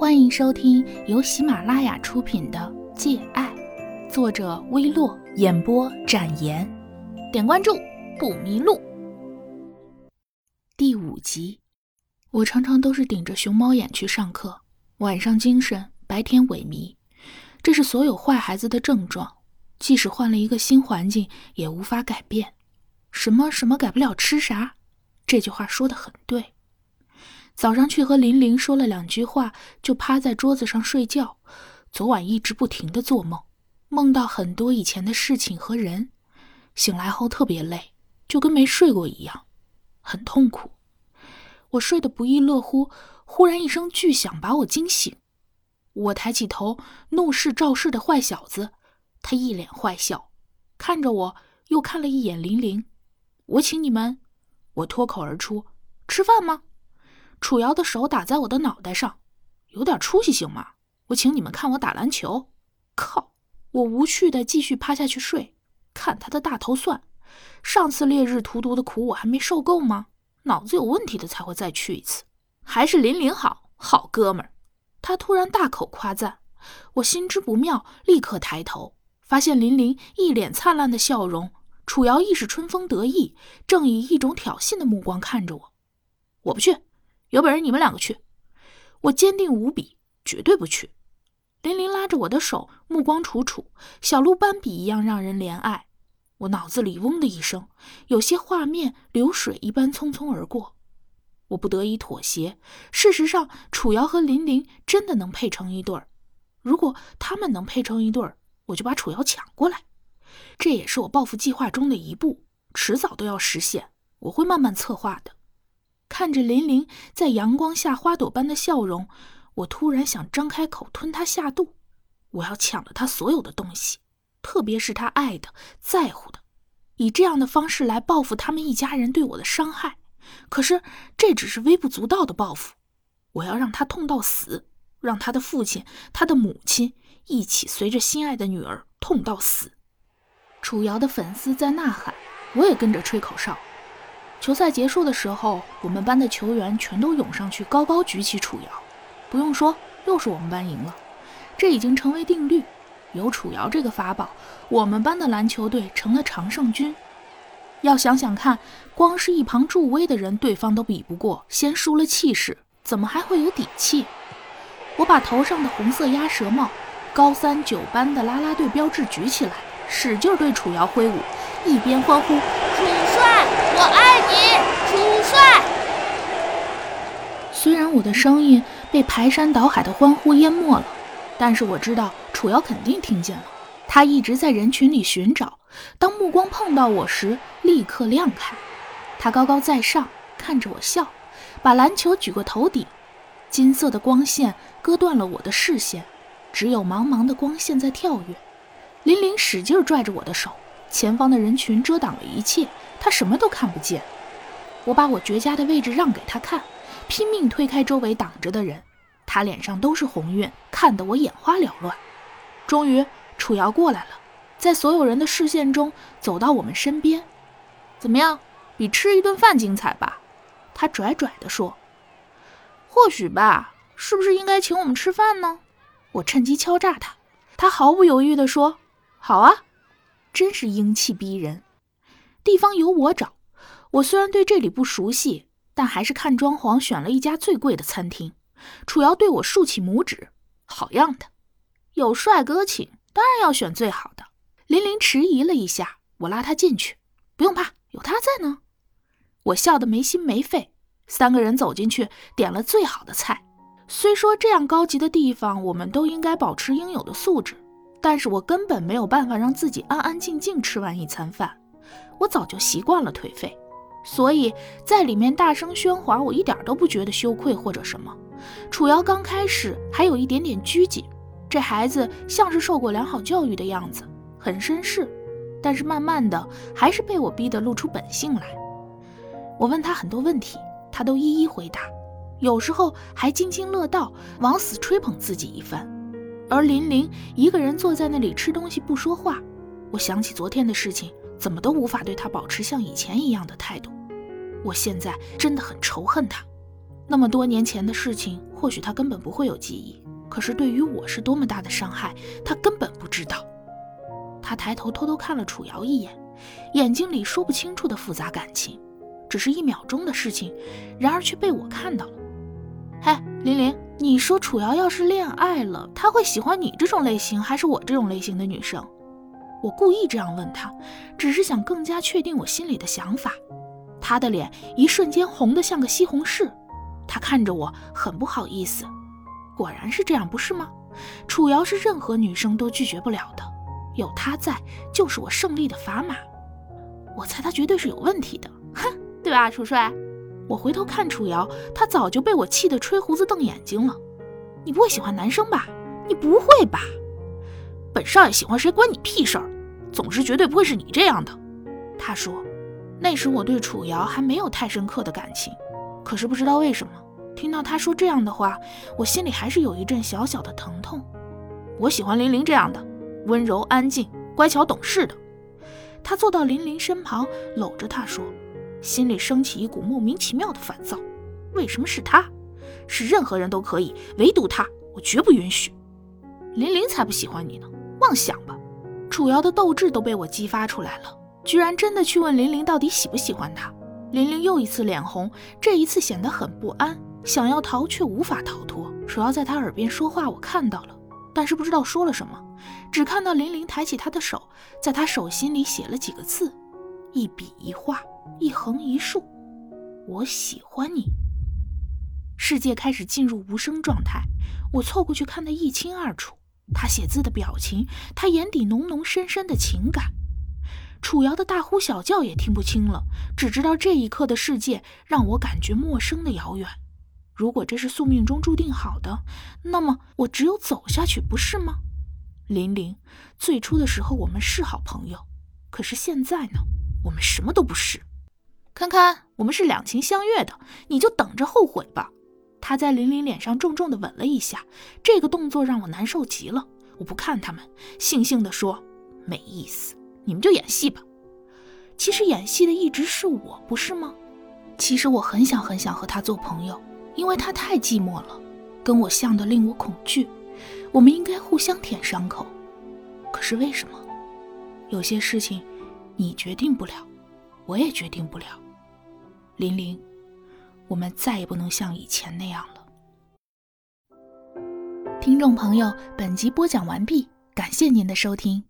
欢迎收听由喜马拉雅出品的《借爱》，作者微洛，演播展颜。点关注不迷路。第五集，我常常都是顶着熊猫眼去上课，晚上精神，白天萎靡，这是所有坏孩子的症状。即使换了一个新环境，也无法改变。什么什么改不了吃啥？这句话说的很对。早上去和林玲说了两句话，就趴在桌子上睡觉。昨晚一直不停的做梦，梦到很多以前的事情和人。醒来后特别累，就跟没睡过一样，很痛苦。我睡得不亦乐乎，忽然一声巨响把我惊醒。我抬起头，怒视赵氏的坏小子，他一脸坏笑，看着我，又看了一眼玲玲。我请你们，我脱口而出：“吃饭吗？”楚瑶的手打在我的脑袋上，有点出息行吗？我请你们看我打篮球。靠！我无趣的继续趴下去睡，看他的大头蒜。上次烈日荼毒的苦我还没受够吗？脑子有问题的才会再去一次。还是林林好，好哥们儿。他突然大口夸赞，我心知不妙，立刻抬头，发现林林一脸灿烂的笑容，楚瑶亦是春风得意，正以一种挑衅的目光看着我。我不去。有本事你们两个去！我坚定无比，绝对不去。林林拉着我的手，目光楚楚，小鹿斑比一样让人怜爱。我脑子里嗡的一声，有些画面流水一般匆匆而过。我不得已妥协。事实上，楚瑶和林林真的能配成一对儿。如果他们能配成一对儿，我就把楚瑶抢过来。这也是我报复计划中的一步，迟早都要实现。我会慢慢策划的。看着林玲在阳光下花朵般的笑容，我突然想张开口吞她下肚。我要抢了她所有的东西，特别是她爱的、在乎的，以这样的方式来报复他们一家人对我的伤害。可是这只是微不足道的报复，我要让他痛到死，让他的父亲、他的母亲一起随着心爱的女儿痛到死。楚瑶的粉丝在呐喊，我也跟着吹口哨。球赛结束的时候，我们班的球员全都涌上去，高高举起楚瑶。不用说，又是我们班赢了，这已经成为定律。有楚瑶这个法宝，我们班的篮球队成了常胜军。要想想看，光是一旁助威的人，对方都比不过，先输了气势，怎么还会有底气？我把头上的红色鸭舌帽、高三九班的啦啦队标志举起来，使劲对楚瑶挥舞，一边欢呼。我爱你，楚帅。虽然我的声音被排山倒海的欢呼淹没了，但是我知道楚瑶肯定听见了。他一直在人群里寻找，当目光碰到我时，立刻亮开。他高高在上，看着我笑，把篮球举过头顶。金色的光线割断了我的视线，只有茫茫的光线在跳跃。林玲使劲拽着我的手。前方的人群遮挡了一切，他什么都看不见。我把我绝佳的位置让给他看，拼命推开周围挡着的人。他脸上都是红晕，看得我眼花缭乱。终于，楚瑶过来了，在所有人的视线中走到我们身边。怎么样，比吃一顿饭精彩吧？他拽拽地说。或许吧，是不是应该请我们吃饭呢？我趁机敲诈他。他毫不犹豫地说：“好啊。”真是英气逼人，地方由我找。我虽然对这里不熟悉，但还是看装潢选了一家最贵的餐厅。楚瑶对我竖起拇指，好样的！有帅哥请，当然要选最好的。林林迟疑了一下，我拉他进去，不用怕，有他在呢。我笑得没心没肺。三个人走进去，点了最好的菜。虽说这样高级的地方，我们都应该保持应有的素质。但是我根本没有办法让自己安安静静吃完一餐饭，我早就习惯了颓废，所以在里面大声喧哗，我一点都不觉得羞愧或者什么。楚瑶刚开始还有一点点拘谨，这孩子像是受过良好教育的样子，很绅士，但是慢慢的还是被我逼得露出本性来。我问他很多问题，他都一一回答，有时候还津津乐道，往死吹捧自己一番。而林玲一个人坐在那里吃东西不说话，我想起昨天的事情，怎么都无法对她保持像以前一样的态度。我现在真的很仇恨她。那么多年前的事情，或许他根本不会有记忆。可是对于我是多么大的伤害，他根本不知道。他抬头偷偷看了楚瑶一眼，眼睛里说不清楚的复杂感情，只是一秒钟的事情，然而却被我看到了。嘿，玲玲，你说楚瑶要是恋爱了，他会喜欢你这种类型，还是我这种类型的女生？我故意这样问他，只是想更加确定我心里的想法。他的脸一瞬间红得像个西红柿，他看着我很不好意思。果然是这样，不是吗？楚瑶是任何女生都拒绝不了的，有他在就是我胜利的砝码。我猜他绝对是有问题的，哼，对吧，楚帅？我回头看楚瑶，她早就被我气得吹胡子瞪眼睛了。你不会喜欢男生吧？你不会吧？本少爷喜欢谁关你屁事儿？总之绝对不会是你这样的。他说，那时我对楚瑶还没有太深刻的感情，可是不知道为什么，听到他说这样的话，我心里还是有一阵小小的疼痛。我喜欢玲玲这样的，温柔安静、乖巧懂事的。他坐到玲玲身旁，搂着她说，心里升起一股莫名其妙的烦躁。为什么是他？是任何人都可以，唯独他，我绝不允许。林玲才不喜欢你呢。妄想吧！楚瑶的斗志都被我激发出来了，居然真的去问林玲到底喜不喜欢他。林玲又一次脸红，这一次显得很不安，想要逃却无法逃脱。楚瑶在他耳边说话，我看到了，但是不知道说了什么，只看到林玲抬起他的手，在他手心里写了几个字，一笔一画，一横一竖。我喜欢你。世界开始进入无声状态，我凑过去看得一清二楚。他写字的表情，他眼底浓浓深深的情感，楚瑶的大呼小叫也听不清了，只知道这一刻的世界让我感觉陌生的遥远。如果这是宿命中注定好的，那么我只有走下去，不是吗？玲玲，最初的时候我们是好朋友，可是现在呢？我们什么都不是。看看，我们是两情相悦的，你就等着后悔吧。他在林林脸上重重的吻了一下，这个动作让我难受极了。我不看他们，悻悻地说：“没意思，你们就演戏吧。”其实演戏的一直是我，不是吗？其实我很想很想和他做朋友，因为他太寂寞了，跟我像的令我恐惧。我们应该互相舔伤口，可是为什么？有些事情你决定不了，我也决定不了。玲玲。我们再也不能像以前那样了。听众朋友，本集播讲完毕，感谢您的收听。